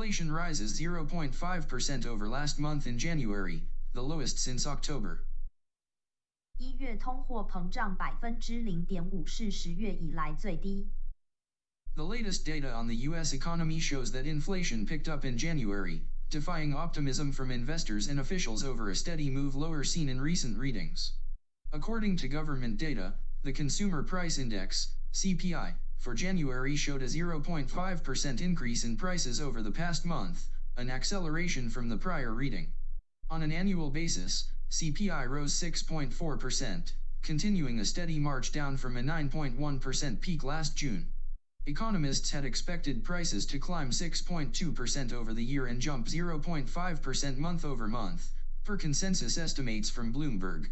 inflation rises 0.5% over last month in January, the lowest since October. 一月通货膨胀百分之零点五是十月以来最低。The latest data on the U.S. economy shows that inflation picked up in January, defying optimism from investors and officials over a steady move lower seen in recent readings. According to government data, the Consumer Price Index, CPI, for January showed a 0.5% increase in prices over the past month, an acceleration from the prior reading. On an annual basis, CPI rose 6.4%, continuing a steady march down from a 9.1% peak last June. Economists had expected prices to climb 6.2% over the year and jump 0.5% month over month, per consensus estimates from Bloomberg.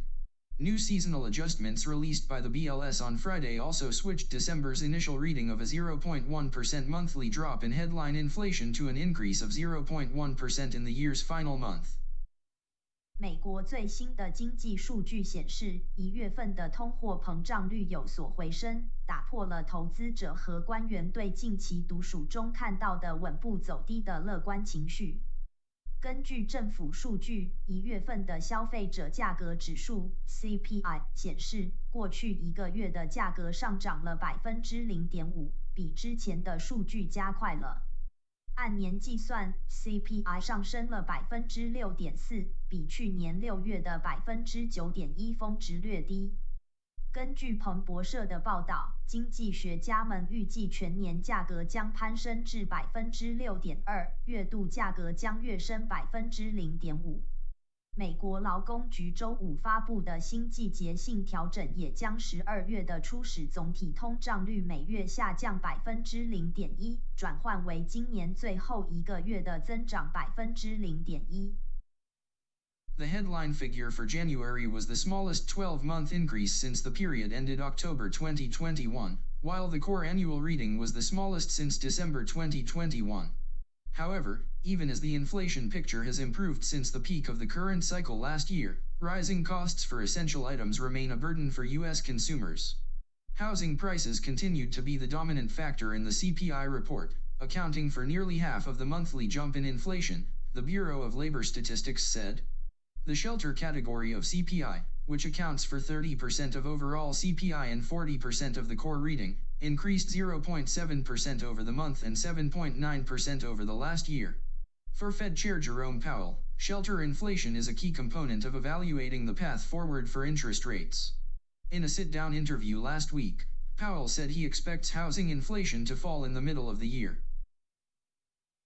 New seasonal adjustments released by the BLS on Friday also switched December's initial reading of a 0.1% monthly drop in headline inflation to an increase of 0.1% in the year's final month. 美国最新的经济数据显示，一月份的通货膨胀率有所回升，打破了投资者和官员对近期读数中看到的稳步走低的乐观情绪。 根据政府数据，一月份的消费者价格指数 （CPI） 显示，过去一个月的价格上涨了百分之零点五，比之前的数据加快了。按年计算，CPI 上升了百分之六点四，比去年六月的百分之九点一峰值略低。根据彭博社的报道，经济学家们预计全年价格将攀升至百分之六点二，月度价格将跃升百分之零点五。美国劳工局周五发布的新季节性调整也将十二月的初始总体通胀率每月下降百分之零点一，转换为今年最后一个月的增长百分之零点一。The headline figure for January was the smallest 12-month increase since the period ended October 2021, while the core annual reading was the smallest since December 2021. However, even as the inflation picture has improved since the peak of the current cycle last year, rising costs for essential items remain a burden for U.S. consumers. Housing prices continued to be the dominant factor in the CPI report, accounting for nearly half of the monthly jump in inflation, the Bureau of Labor Statistics said. The shelter category of CPI, which accounts for 30% of overall CPI and 40% of the core reading, increased 0.7% over the month and 7.9% over the last year. For Fed Chair Jerome Powell, shelter inflation is a key component of evaluating the path forward for interest rates. In a sit-down interview last week, Powell said he expects housing inflation to fall in the middle of the year.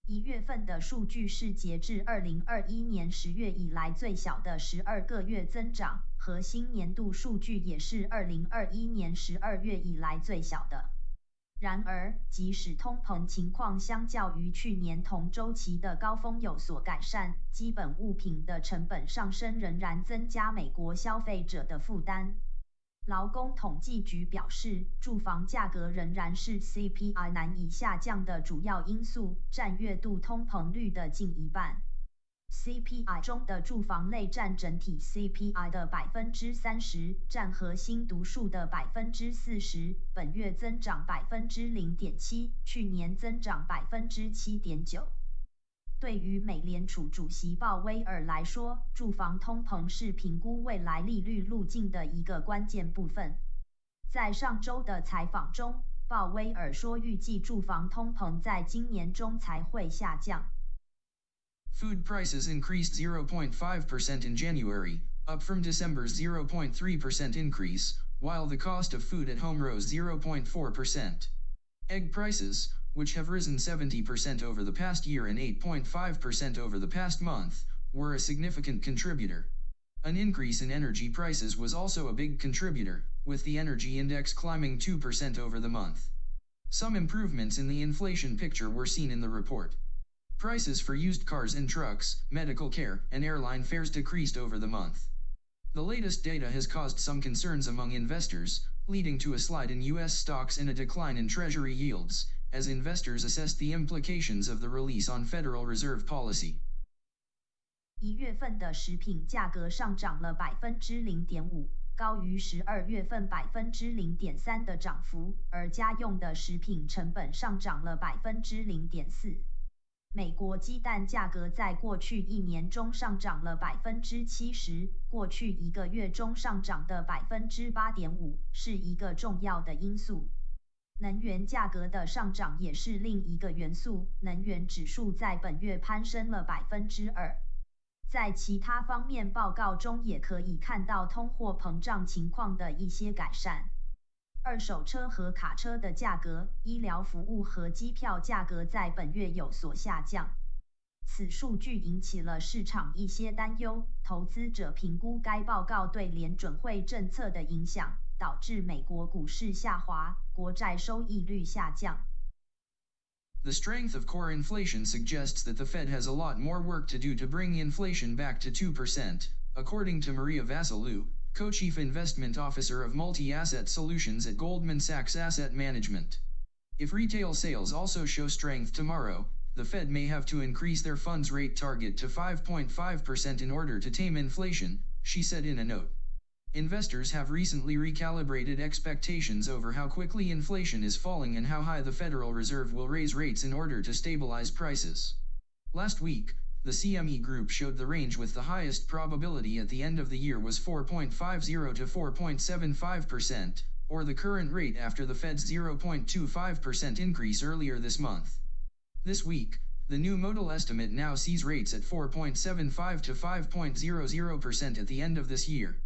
一月份的数据是截至二零二一年十月以来最小的十二个月增长，核心年度数据也是二零二一年十二月以来最小的。然而，即使通膨情况相较于去年同周期的高峰有所改善，基本物品的成本上升仍然增加美国消费者的负担。劳工统计局表示，住房价格仍然是 CPI 难以下降的主要因素，占月度通膨率的近一半。CPI 中的住房类占整体 CPI 的百分之三十，占核心读数的百分之四十。本月增长百分之零点七，去年增长百分之七点九。对于美联储主席鲍威尔来说，住房通膨是评估未来利率路径的一个关键部分。在上周的采访中，鲍威尔说，预计住房通膨在今年中才会下降。Food prices increased 0.5% in January, up from December's 0.3% increase, while the cost of food at home rose 0.4%. Egg prices, which have risen 70% over the past year and 8.5% over the past month, were a significant contributor. An increase in energy prices was also a big contributor, with the energy index climbing 2% over the month. Some improvements in the inflation picture were seen in the report. Prices for used cars and trucks, medical care, and airline fares decreased over the month. The latest data has caused some concerns among investors, leading to a slide in U.S. stocks and a decline in Treasury yields, as investors assessed the implications of the release on Federal Reserve policy. 一月份的食品价格上涨了百分之零点五，高于十二月份百分之零点三的涨幅，而家用的食品成本上涨了百分之零点四。美国鸡蛋价格在过去一年中上涨了百分之七十，过去一个月中上涨的百分之八点五，是一个重要的因素。能源价格的上涨也是另一个元素，能源指数在本月攀升了百分之二。在其他方面报告中也可以看到通货膨胀情况的一些改善。二手车和卡车的价格、医疗服务和机票价格在本月有所下降。此数据引起了市场一些担忧，投资者评估该报告对联准会政策的影响，导致美国股市下滑，国债收益率下降。The strength of core inflation suggests that the Fed has a lot more work to do to bring inflation back to 2%, according to Maria Vassalou, co-chief investment officer of multi-asset solutions at Goldman Sachs Asset Management. If retail sales also show strength tomorrow, the Fed may have to increase their funds rate target to 5.5% in order to tame inflation, she said in a note. Investors have recently recalibrated expectations over how quickly inflation is falling and how high the Federal Reserve will raise rates in order to stabilize prices. Last week, the CME Group showed the range with the highest probability at the end of the year was 4.50 to 4.75%, or the current rate after the Fed's 0.25% increase earlier this month. This week, the new modal estimate now sees rates at 4.75 to 5.00% at the end of this year.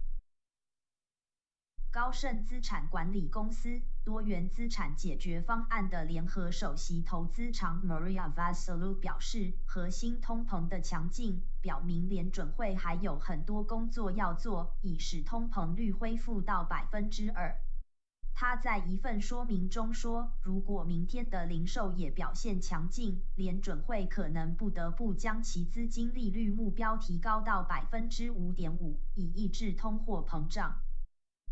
高盛资产管理公司多元资产解决方案的联合首席投资长 Maria Vasilou 表示，核心通膨的强劲表明联准会还有很多工作要做，以使通膨率恢复到百分之二。他在一份说明中说，如果明天的零售业表现强劲，联准会可能不得不将其资金利率目标提高到百分之五点五，以抑制通货膨胀。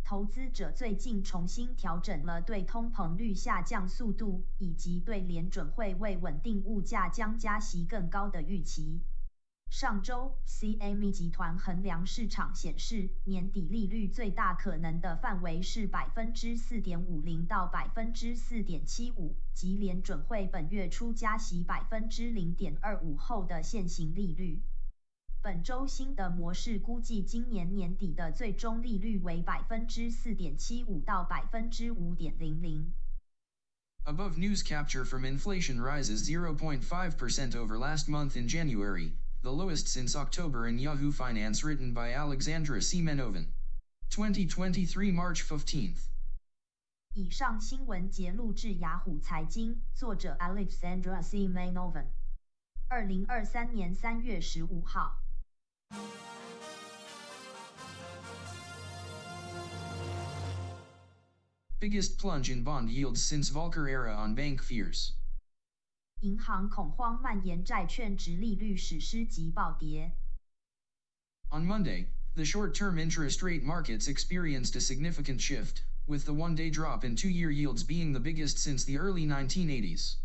投资者最近重新调整了对通膨率下降速度以及对联准会为稳定物价将加息更高的预期。上周，CME 集团衡量市场显示，年底利率最大可能的范围是百分之四点五零到百分之四点七五，即联准会本月初加息百分之零点二五后的现行利率。本周新的模式估计今年年底的最终利率为百分之四点七五到百分之五点零零。Above news capture from inflation rises 0.5% over last month in January, the lowest since October in Yahoo Finance written by Alexandra Semenovin. 2023 March 15th. 以上新闻节录至雅虎财经，作者 Alexandra Semenovin。二零二三年三月十五号。Biggest plunge in bond yields since Volcker era on bank fears. 银行恐慌蔓延，债券值利率史诗级暴跌。On Monday, the short-term interest rate markets experienced a significant shift, with the one-day drop in two-year yields being the biggest since the early 1980s.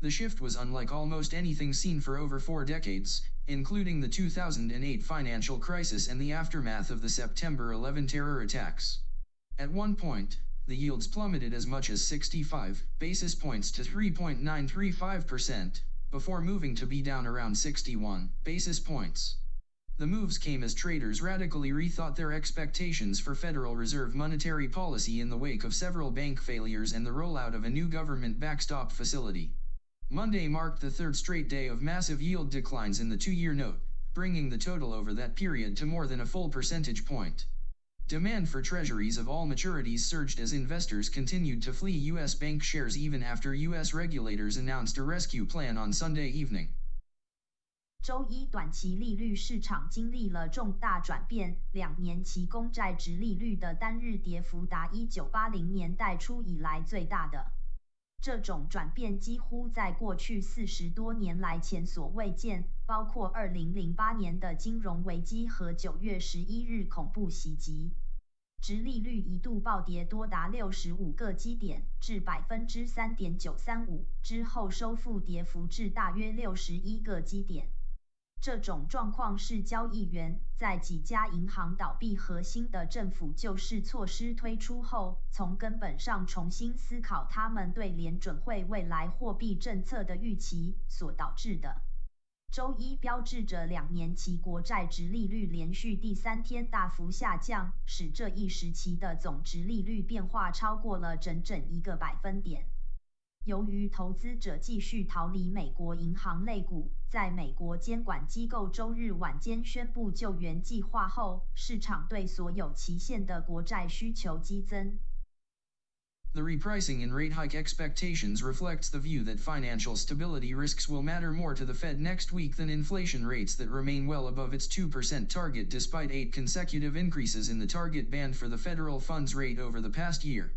The shift was unlike almost anything seen for over four decades, including the 2008 financial crisis and the aftermath of the September 11 terror attacks. At one point, the yields plummeted as much as 65 basis points to 3.935%, before moving to be down around 61 basis points. The moves came as traders radically rethought their expectations for Federal Reserve monetary policy in the wake of several bank failures and the rollout of a new government backstop facility. Monday marked the third straight day of massive yield declines in the two-year note, bringing the total over that period to more than a full percentage point. Demand for treasuries of all maturities surged as investors continued to flee U.S. bank shares even after U.S. regulators announced a rescue plan on Sunday evening. 周一短期利率市场经历了重大转变，两年期公债值利率的单日跌幅达1980年代初以来最大的。 这种转变几乎在过去四十多年来前所未见，包括二零零八年的金融危机和九月十一日恐怖袭击。直利率一度暴跌多达六十五个基点，至百分之三点九三五之后收复跌幅至大约六十一个基点。这种状况是交易员在几家银行倒闭和新的政府救市措施推出后，从根本上重新思考他们对联准会未来货币政策的预期所导致的。周一标志着两年期国债直利率连续第三天大幅下降，使这一时期的总值利率变化超过了整整一个百分点。由于投资者继续逃离美国银行类股，在美国监管机构周日晚间宣布救援计划后，市场对所有期限的国债需求激增。The repricing in rate hike expectations reflects the view that financial stability risks will matter more to the Fed next week than inflation rates that remain well above its 2% target despite eight consecutive increases in the target band for the federal funds rate over the past year.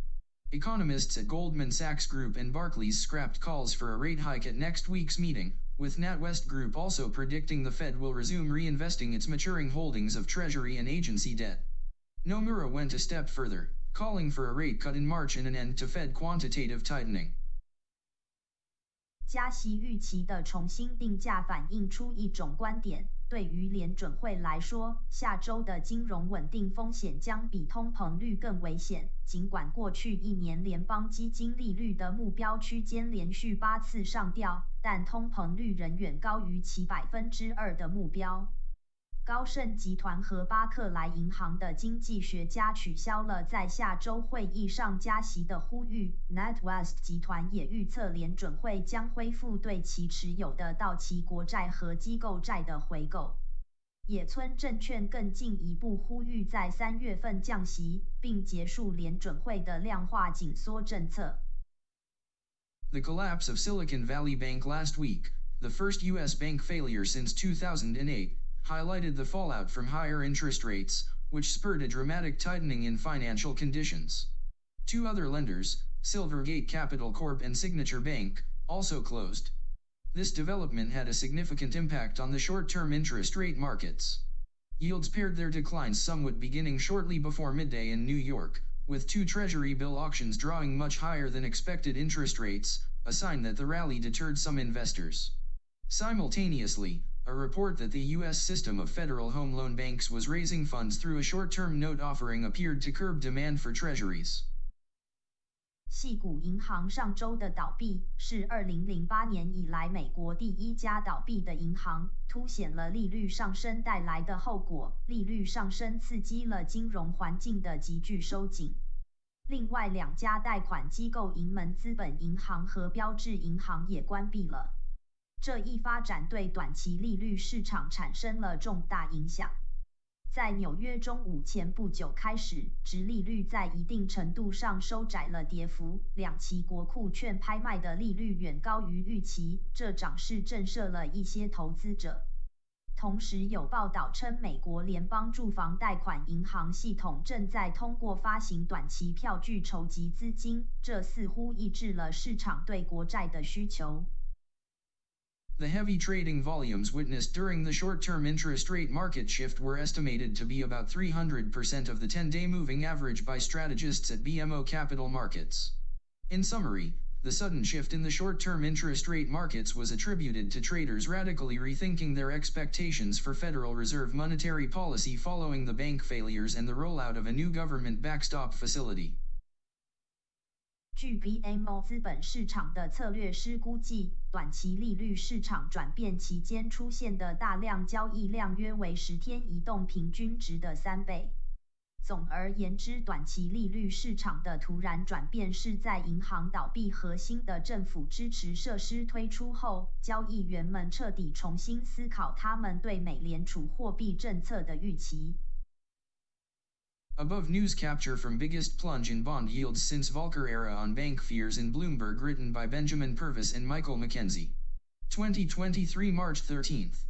Economists at Goldman Sachs Group and Barclays scrapped calls for a rate hike at next week's meeting, with NatWest Group also predicting the Fed will resume reinvesting its maturing holdings of Treasury and agency debt. Nomura went a step further, calling for a rate cut in March and an end to Fed quantitative tightening. 加息预期的重新定价反映出一种观点。 对于联准会来说，下周的金融稳定风险将比通膨率更危险。尽管过去一年联邦基金利率的目标区间连续八次上调，但通膨率仍远高于其百分之二的目标。高盛集团和巴克莱银行的经济学家取消了在下周会议上加息的呼吁。NatWest 集团也预测联准会将恢复对其持有的到期国债和机构债的回购。野村证券更进一步呼吁在三月份降息，并结束联准会的量化紧缩政策。The collapse of Silicon Valley Bank last week, the first U.S. bank failure since 2008. Highlighted the fallout from higher interest rates, which spurred a dramatic tightening in financial conditions. Two other lenders, Silvergate Capital Corp and Signature Bank, also closed. This development had a significant impact on the short-term interest rate markets. Yields pared their declines somewhat beginning shortly before midday in New York, with two Treasury bill auctions drawing much higher than expected interest rates, a sign that the rally deterred some investors. Simultaneously, a report that the U.S. system of federal home loan banks was raising funds through a short-term note offering appeared to curb demand for treasuries. 系股银行上周的倒闭是2008年以来美国第一家倒闭的银行，凸显了利率上升带来的后果。利率上升刺激了金融环境的急剧收紧。另外两家贷款机构银门资本银行和标致银行也关闭了。 这一发展对短期利率市场产生了重大影响。在纽约中午前不久开始，直利率在一定程度上收窄了跌幅，两期国库券拍卖的利率远高于预期，这涨势震慑了一些投资者。同时有报道称，美国联邦住房贷款银行系统正在通过发行短期票据筹集资金，这似乎抑制了市场对国债的需求。The heavy trading volumes witnessed during the short-term interest rate market shift were estimated to be about 300% of the 10-day moving average by strategists at BMO Capital Markets. In summary, the sudden shift in the short-term interest rate markets was attributed to traders radically rethinking their expectations for Federal Reserve monetary policy following the bank failures and the rollout of a new government backstop facility. 据 BMO 资本市场的策略师估计，短期利率市场转变期间出现的大量交易量约为十天移动平均值的三倍。总而言之，短期利率市场的突然转变是在银行倒闭和新的政府支持设施推出后，交易员们彻底重新思考他们对美联储货币政策的预期。Above news capture from biggest plunge in bond yields since Volcker era on bank fears in Bloomberg written by Benjamin Purvis and Michael McKenzie. 2023 March 13th.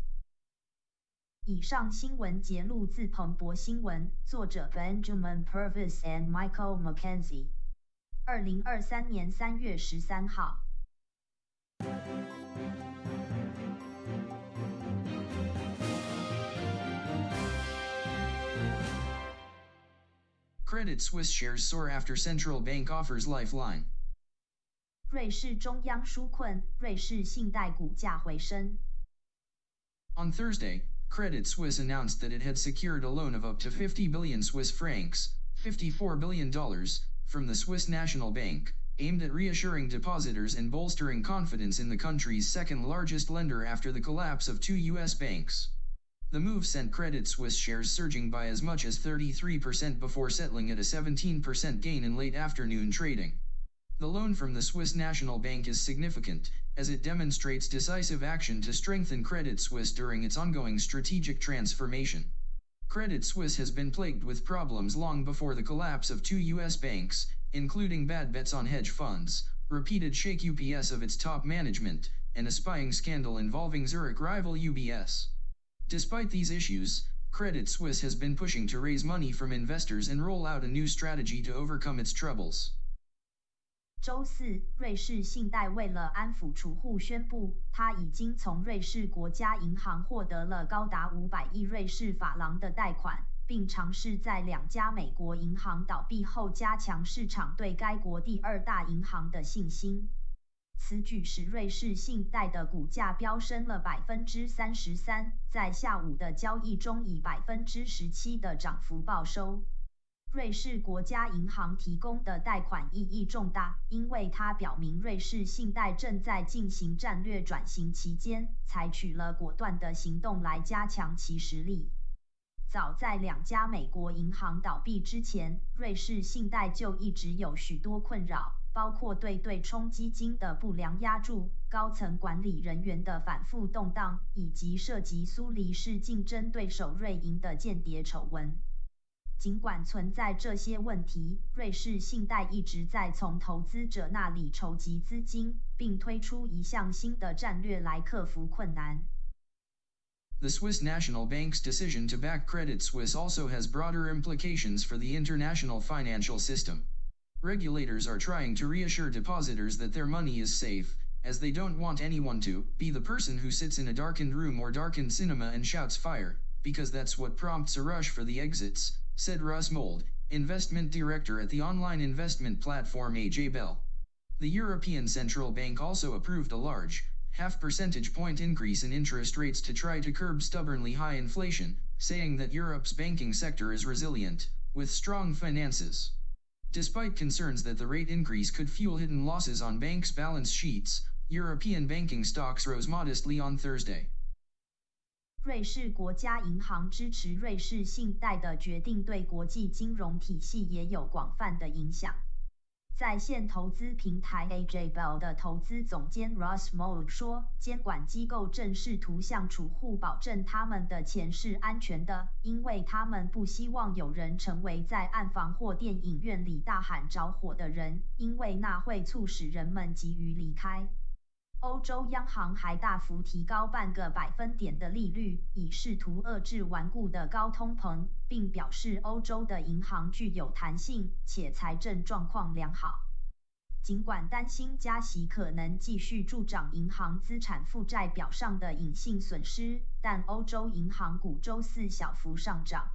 以上新闻节录自彭博新闻，作者 Benjamin Purvis and Michael McKenzie。二零二三年三月十三号。 Credit Suisse shares soar after central bank offers lifeline. 瑞士中央纾困，瑞士信贷股价回升。On Thursday, Credit Suisse announced that it had secured a loan of up to 50 billion Swiss francs, $54 billion, from the Swiss National Bank, aimed at reassuring depositors and bolstering confidence in the country's second largest lender after the collapse of two U.S. banks. The move sent Credit Suisse shares surging by as much as 33% before settling at a 17% gain in late afternoon trading. The loan from the Swiss National Bank is significant, as it demonstrates decisive action to strengthen Credit Suisse during its ongoing strategic transformation. Credit Suisse has been plagued with problems long before the collapse of two U.S. banks, including bad bets on hedge funds, repeated shake UPS of its top management, and a spying scandal involving Zurich rival UBS. Despite these issues, Credit Suisse has been pushing to raise money from investors and roll out a new strategy to overcome its troubles. 周四，瑞士信贷为了安抚储户，宣布他已经从瑞士国家银行获得了高达五百亿瑞士法郎的贷款，并尝试在两家美国银行倒闭后加强市场对该国第二大银行的信心。此举使瑞士信贷的股价飙升了百分之三十三，在下午的交易中以百分之十七的涨幅报收。瑞士国家银行提供的贷款意义重大，因为它表明瑞士信贷正在进行战略转型期间，采取了果断的行动来加强其实力。早在两家美国银行倒闭之前，瑞士信贷就一直有许多困扰，包括对对冲基金的不良压注、高层管理人员的反复动荡，以及涉及苏黎世竞争对手瑞银的间谍丑闻。尽管存在这些问题，瑞士信贷一直在从投资者那里筹集资金，并推出一项新的战略来克服困难。The Swiss National Bank's decision to back Credit Suisse also has broader implications for the international financial system. Regulators are trying to reassure depositors that their money is safe, as they don't want anyone to be the person who sits in a darkened room or darkened cinema and shouts fire, because that's what prompts a rush for the exits, said Russ Mould, investment director at the online investment platform AJ Bell. The European Central Bank also approved a large, half percentage point increase in interest rates to try to curb stubbornly high inflation, saying that Europe's banking sector is resilient, with strong finances. Despite concerns that the rate increase could fuel hidden losses on banks' balance sheets, European banking stocks rose modestly on Thursday. 瑞士国家银行支持瑞士信贷的决定对国际金融体系也有广泛的影响。 在线投资平台 AJ Bell 的投资总监 Ross Moll 说，监管机构正试图向储户保证他们的钱是安全的，因为他们不希望有人成为在暗房或电影院里大喊着火的人，因为那会促使人们急于离开。欧洲央行还大幅提高半个百分点的利率，以试图遏制顽固的高通膨，并表示欧洲的银行具有弹性且财政状况良好。尽管担心加息可能继续助长银行资产负债表上的隐性损失，但欧洲银行股周四小幅上涨。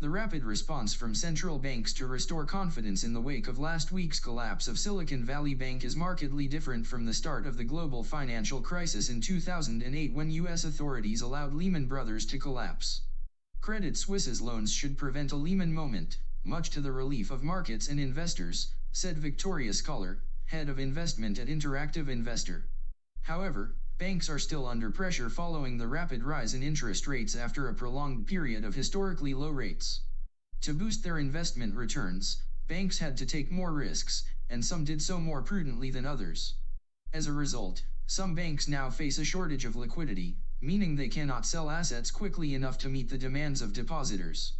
The rapid response from central banks to restore confidence in the wake of last week's collapse of Silicon Valley Bank is markedly different from the start of the global financial crisis in 2008 when U.S. authorities allowed Lehman Brothers to collapse. Credit Suisse's loans should prevent a Lehman moment, much to the relief of markets and investors, said Victoria Scholar, head of investment at Interactive Investor. However, Banks are still under pressure following the rapid rise in interest rates after a prolonged period of historically low rates. To boost their investment returns, banks had to take more risks, and some did so more prudently than others. As a result, some banks now face a shortage of liquidity, meaning they cannot sell assets quickly enough to meet the demands of depositors.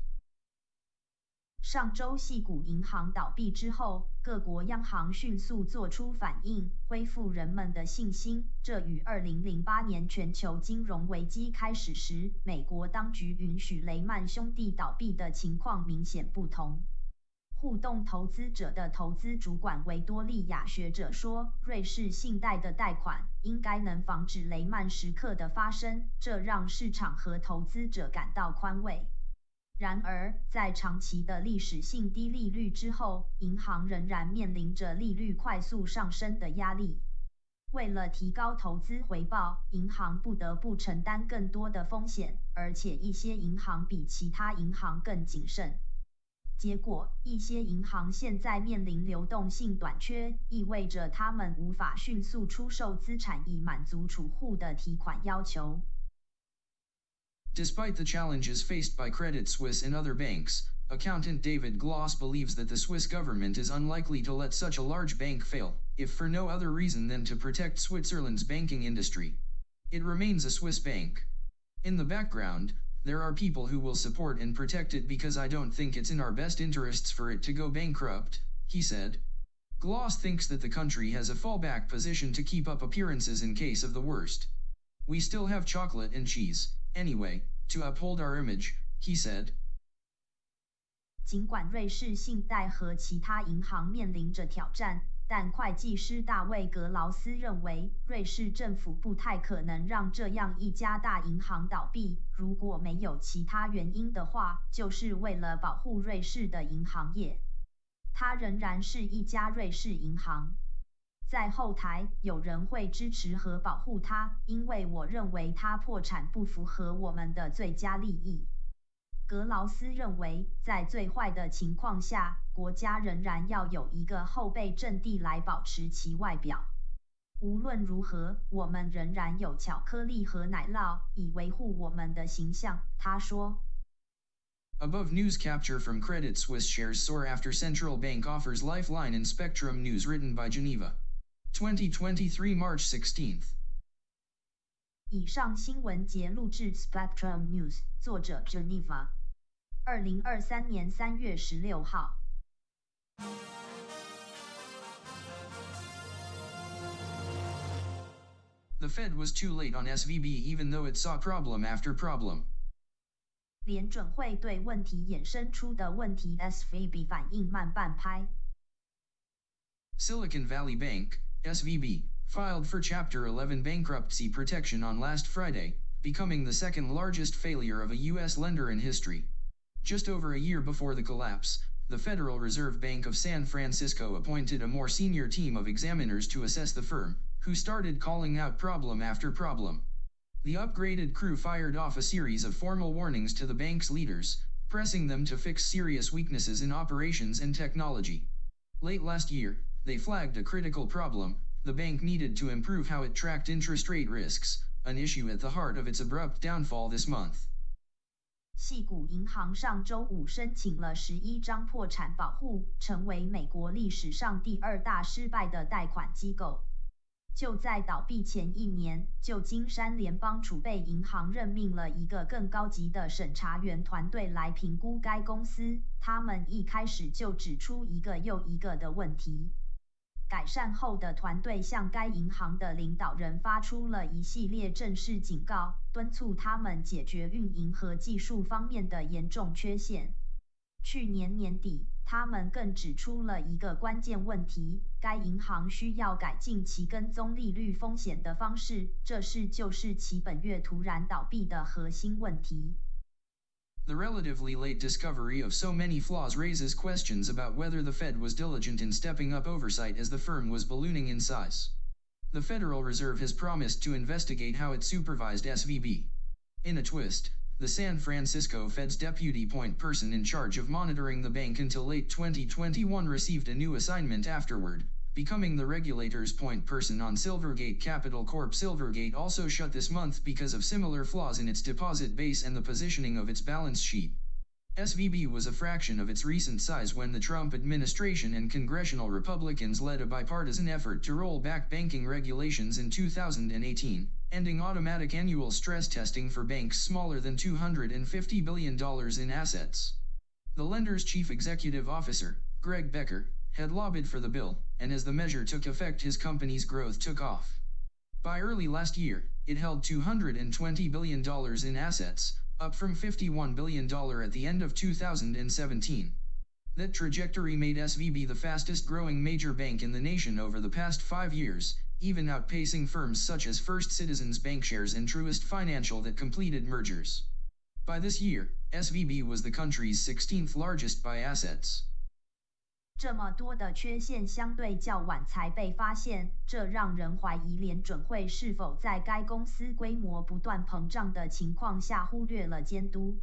上周系股银行倒闭之后，各国央行迅速做出反应，恢复人们的信心。这与2008年全球金融危机开始时，美国当局允许雷曼兄弟倒闭的情况明显不同。互动投资者的投资主管维多利亚学者说：“瑞士信贷的贷款应该能防止雷曼时刻的发生，这让市场和投资者感到宽慰。”然而，在长期的历史性低利率之后，银行仍然面临着利率快速上升的压力。为了提高投资回报，银行不得不承担更多的风险，而且一些银行比其他银行更谨慎。结果，一些银行现在面临流动性短缺，意味着他们无法迅速出售资产以满足储户的提款要求。Despite the challenges faced by Credit Suisse and other banks, accountant David Gloss believes that the Swiss government is unlikely to let such a large bank fail, if for no other reason than to protect Switzerland's banking industry. It remains a Swiss bank. In the background, there are people who will support and protect it because I don't think it's in our best interests for it to go bankrupt, he said. Gloss thinks that the country has a fallback position to keep up appearances in case of the worst. We still have chocolate and cheese, anyway, to uphold our image, he said. 尽管瑞士信贷和其他银行面临着挑战，但会计师大卫·格劳斯认为，瑞士政府不太可能让这样一家大银行倒闭。如果没有其他原因的话，就是为了保护瑞士的银行业。它仍然是一家瑞士银行。在后台，有人会支持和保护他，因为我认为他破产不符合我们的最佳利益。格劳斯认为，在最坏的情况下，国家仍然要有一个后备阵地来保持其外表。无论如何，我们仍然有巧克力和奶酪以维护我们的形象，他说。Above news capture from Credit Suisse shares soar after central bank offers lifeline in Spectrum News written by Geneva. 2023 March 16th. 以上新闻节录制 Spectrum News，作者 Geneva。二零二三年三月十六号。The Fed was too late on SVB even though it saw problem after problem. 联准会对问题衍生出的问题 SVB 反应慢半拍。Silicon Valley Bank, SVB, filed for Chapter 11 bankruptcy protection on last Friday, becoming the second largest failure of a U.S. lender in history. Just over a year before the collapse, the Federal Reserve Bank of San Francisco appointed a more senior team of examiners to assess the firm, who started calling out problem after problem. The upgraded crew fired off a series of formal warnings to the bank's leaders, pressing them to fix serious weaknesses in operations and technology. Late last year, they flagged a critical problem the bank needed to improve how it tracked interest rate risks, an issue at the heart of its abrupt downfall this month. 系股银行上周五申请了十一张破产保护，成为美国历史上第二大失败的贷款机构。就在倒闭前一年，旧金山联邦储备银行任命了一个更高级的审查员团队来评估该公司。他们一开始就指出一个又一个的问题。改善后的团队向该银行的领导人发出了一系列正式警告，敦促他们解决运营和技术方面的严重缺陷。去年年底，他们更指出了一个关键问题：该银行需要改进其跟踪利率风险的方式，这是就是其本月突然倒闭的核心问题。The relatively late discovery of so many flaws raises questions about whether the Fed was diligent in stepping up oversight as the firm was ballooning in size. The Federal Reserve has promised to investigate how it supervised SVB. In a twist, the San Francisco Fed's deputy point person in charge of monitoring the bank until late 2021 received a new assignment afterward, becoming the regulator's point person on Silvergate Capital Corp. Silvergate also shut this month because of similar flaws in its deposit base and the positioning of its balance sheet. SVB was a fraction of its recent size when the Trump administration and congressional Republicans led a bipartisan effort to roll back banking regulations in 2018, ending automatic annual stress testing for banks smaller than $250 billion in assets. The lender's chief executive officer, Greg Becker, had lobbied for the bill, and as the measure took effect his company's growth took off. By early last year, it held $220 billion in assets, up from $51 billion at the end of 2017. That trajectory made SVB the fastest growing major bank in the nation over the past five years, even outpacing firms such as First Citizens BancShares and Truist Financial that completed mergers. By this year, SVB was the country's 16th largest by assets. 这么多的缺陷相对较晚才被发现，这让人怀疑联准会是否在该公司规模不断膨胀的情况下忽略了监督。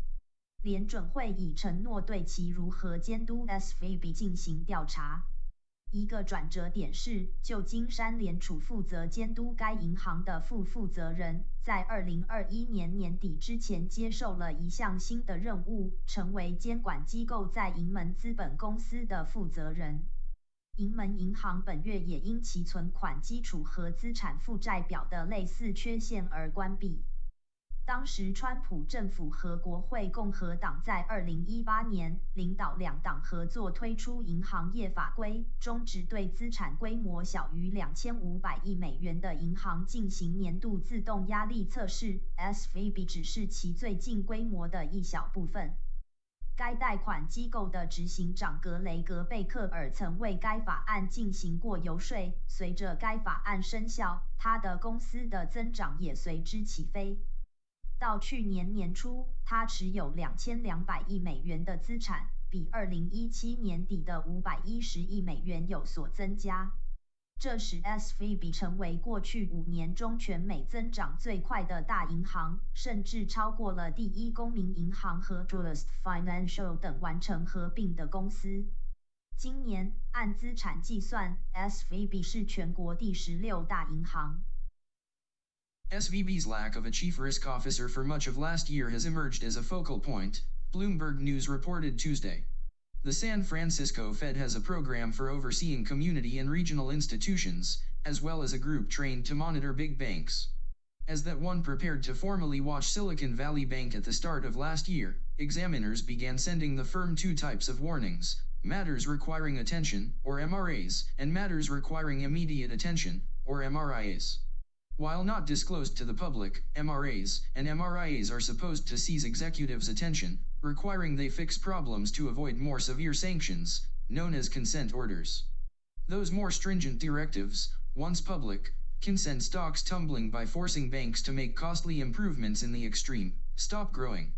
联准会已承诺对其如何监督 SVB 进行调查。一个转折点是，旧金山联储负责监督该银行的副负责人，在二零二一年年底之前接受了一项新的任务，成为监管机构在银门资本公司的负责人。银门银行本月也因其存款基础和资产负债表的类似缺陷而关闭。当时，川普政府和国会共和党在2018年领导两党合作推出银行业法规，终止对资产规模小于2500亿美元的银行进行年度自动压力测试。SVB 只是其最近规模的一小部分。该贷款机构的执行长格雷格贝克尔曾为该法案进行过游说。随着该法案生效，他的公司的增长也随之起飞。到去年年初，他持有两千两百亿美元的资产，比二零一七年底的五百一十亿美元有所增加。这使 SVB 成为过去五年中全美增长最快的大银行，甚至超过了第一公民银行和 Truist Financial 等完成合并的公司。今年按资产计算，SVB 是全国第十六大银行。SVB's lack of a chief risk officer for much of last year has emerged as a focal point, Bloomberg News reported Tuesday. The San Francisco Fed has a program for overseeing community and regional institutions, as well as a group trained to monitor big banks. As that one prepared to formally watch Silicon Valley Bank at the start of last year, examiners began sending the firm two types of warnings matters requiring attention, or MRAs, and matters requiring immediate attention, or MRIAs. While not disclosed to the public, MRAs and MRIAs are supposed to seize executives' attention, requiring they fix problems to avoid more severe sanctions, known as consent orders. Those more stringent directives, once public, can send stocks tumbling by forcing banks to make costly improvements in the extreme, stop growing.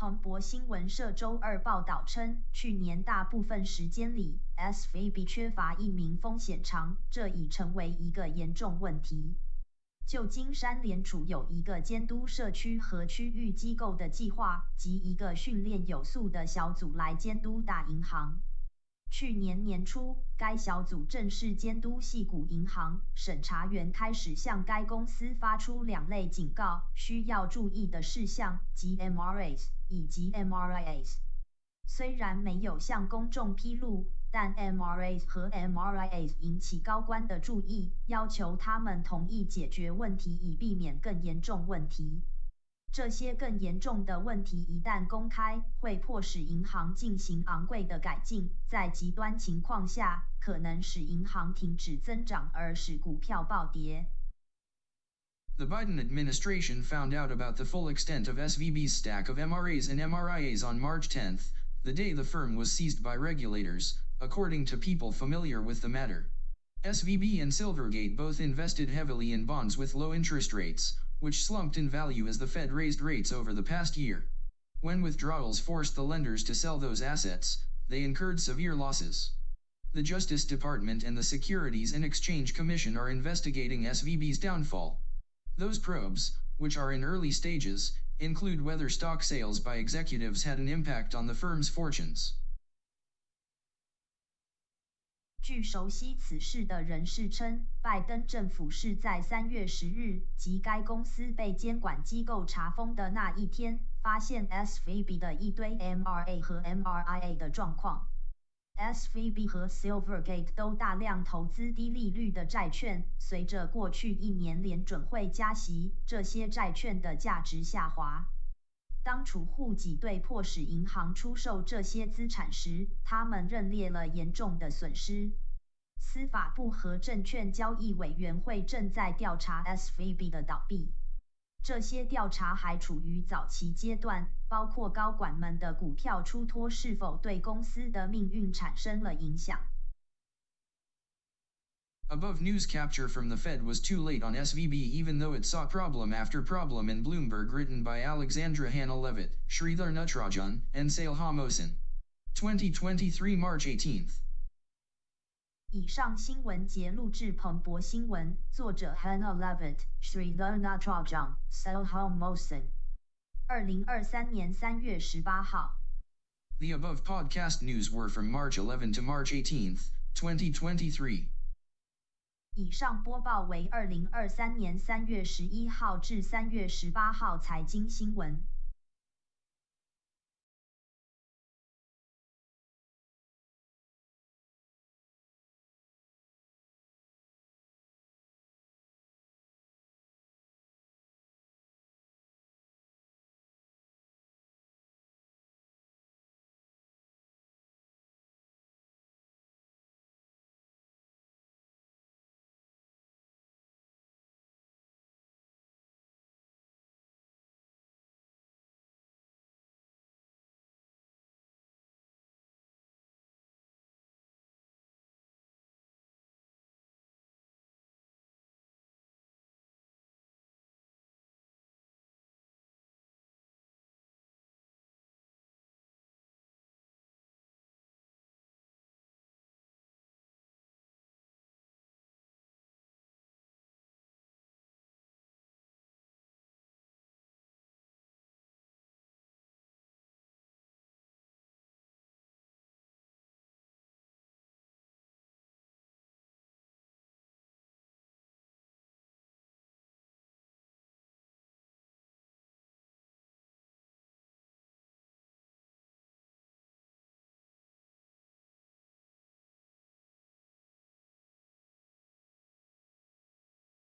彭博新闻社周二报道称，去年大部分时间里，SVB 缺乏一名风险长，这已成为一个严重问题。旧金山联储有一个监督社区和区域机构的计划，及一个训练有素的小组来监督大银行。去年年初，该小组正式监督系股银行。审查员开始向该公司发出两类警告：需要注意的事项及 MRAs 以及 MRIAs。虽然没有向公众披露，但 MRAs 和 MRIAs 引起高官的注意，要求他们同意解决问题，以避免更严重问题。这些更严重的问题一旦公开，会迫使银行进行昂贵的改进，在极端情况下，可能使银行停止增长而使股票暴跌。The Biden administration found out about the full extent of SVB's stack of MRAs and MRIAs on March 10, the day the firm was seized by regulators, according to people familiar with the matter. SVB and Silvergate both invested heavily in bonds with low interest rates, which slumped in value as the Fed raised rates over the past year. When withdrawals forced the lenders to sell those assets, they incurred severe losses. The Justice Department and the Securities and Exchange Commission are investigating SVB's downfall. Those probes, which are in early stages, include whether stock sales by executives had an impact on the firm's fortunes. 据熟悉此事的人士称，拜登政府是在三月十日，即该公司被监管机构查封的那一天，发现 SVB 的一堆 MRA 和 MRIA 的状况。SVB 和 Silvergate 都大量投资低利率的债券，随着过去一年联准会加息，这些债券的价值下滑。当储户挤兑迫使银行出售这些资产时，他们认列了严重的损失。司法部和证券交易委员会正在调查 SVB 的倒闭。这些调查还处于早期阶段，包括高管们的股票出脱是否对公司的命运产生了影响。Above news capture from the Fed was too late on SVB even though it saw problem after problem in Bloomberg written by Alexandra Hannah Levitt, Sridhar Natarajan, and Saleha Mohsin. 2023 March 18th. The Hannah above podcast news were from March 11 to March 18th, 2023. 以上播报为二零二三年三月十一号至三月十八号财经新闻。